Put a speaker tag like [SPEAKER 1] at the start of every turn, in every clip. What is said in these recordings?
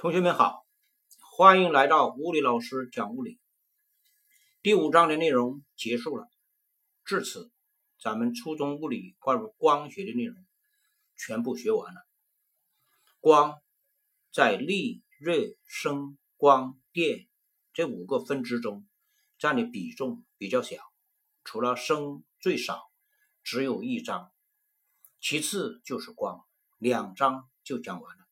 [SPEAKER 1] 同学们好，欢迎来到物理老师讲物理。第五章的内容结束了，至此，咱们初中物理关于光学的内容全部学完了。光在力、热、声、光电这五个分支中占的比重比较小，除了声最少，只有一章，其次就是光，两章就讲完了。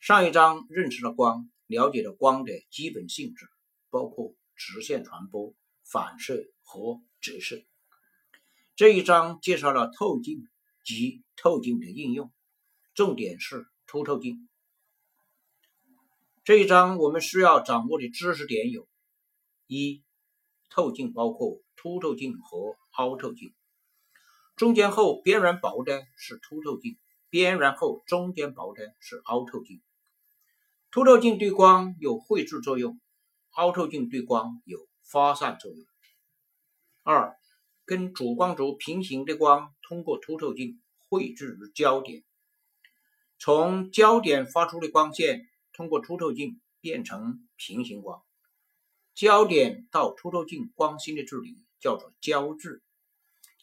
[SPEAKER 1] 上一章认识了光，了解了光的基本性质，包括直线传播、反射和折射。这一章介绍了透镜及透镜的应用，重点是凸透镜。这一章我们需要掌握的知识点有：一、透镜包括凸透镜和凹透镜，中间厚、边缘薄的是凸透镜，边缘厚、中间薄的是凹透镜。凸透镜对光有汇聚作用，凹透镜对光有发散作用。二，跟主光轴平行的光通过凸透镜汇聚于焦点，从焦点发出的光线通过凸透镜变成平行光。焦点到凸透镜光芯的距离叫做焦距，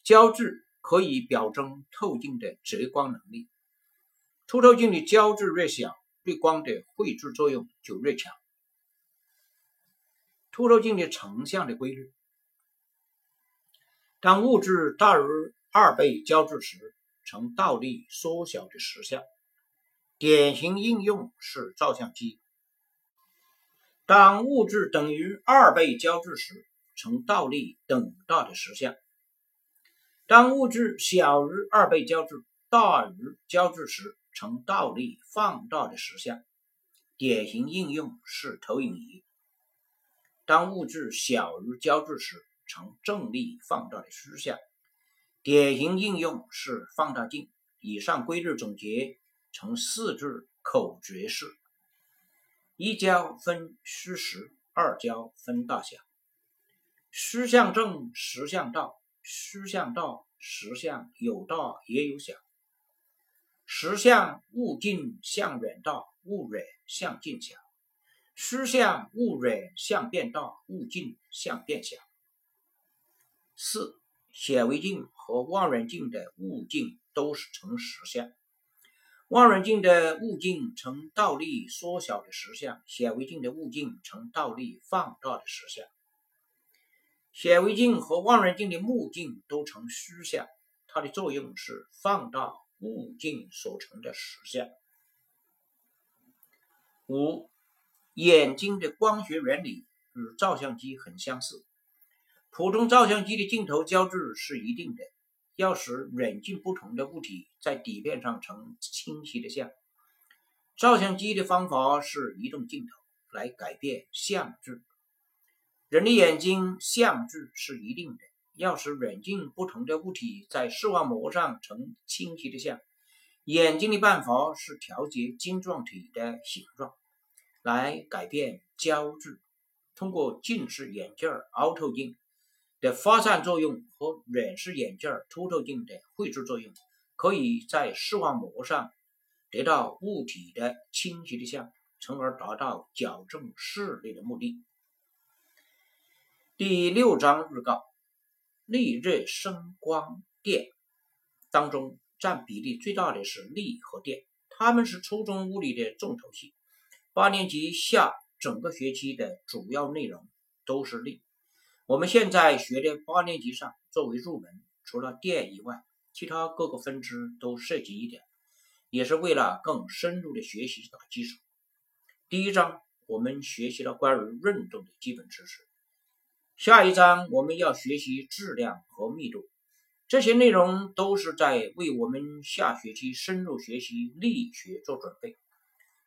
[SPEAKER 1] 焦距可以表征透镜的折光能力。凸透镜的焦距越小。对光的汇聚作用就越强。凸透镜的成像的规律：当物质大于二倍焦距时，呈倒立缩小的实像。典型应用是照相机。当物质等于二倍焦距时，呈倒立等大的实像。当物质小于二倍焦距，大于焦距时。呈倒立放大的实像，典型应用是投影仪。当物质小于焦距时，呈正立放大的虚像，典型应用是放大镜。以上规律总结成四句口诀式：一焦分虚实，二焦分大小。虚像正，实像大；虚像大，实像有大也有小。实像物近像远大，物远像近小；实像物远像变大，物近像变小。四显微镜和望远镜的物镜都是成实像，望远镜的物镜呈倒立缩小的实像，显微镜的物镜呈倒立放大的实像。显微镜和望远镜的目镜都成虚像，它的作用是放大。物镜所成的实像。五，眼睛的光学原理与照相机很相似。普通照相机的镜头焦距是一定的，要使远近不同的物体在底片上成清晰的像。照相机的方法是移动镜头来改变像距。人的眼睛像距是一定的。要使远近不同的物体在视网膜上成清晰的像，眼睛的办法是调节晶状体的形状，来改变焦距。通过近视眼镜凹透镜的发散作用和远视眼镜凸透镜的汇聚作用，可以在视网膜上得到物体的清晰的像，从而达到矫正视力的目的。第六章预告。力、热、声、光电当中占比例最大的是力和电，它们是初中物理的重头戏。八年级下整个学期的主要内容都是力。我们现在学的八年级上作为入门，除了电以外，其他各个分支都涉及一点，也是为了更深入的学习打基础。第一章我们学习了关于运动的基本知识。下一章我们要学习质量和密度，这些内容都是在为我们下学期深入学习力学做准备。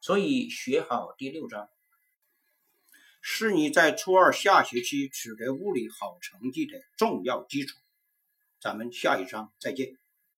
[SPEAKER 1] 所以学好第六章，是你在初二下学期取得物理好成绩的重要基础。咱们下一章再见。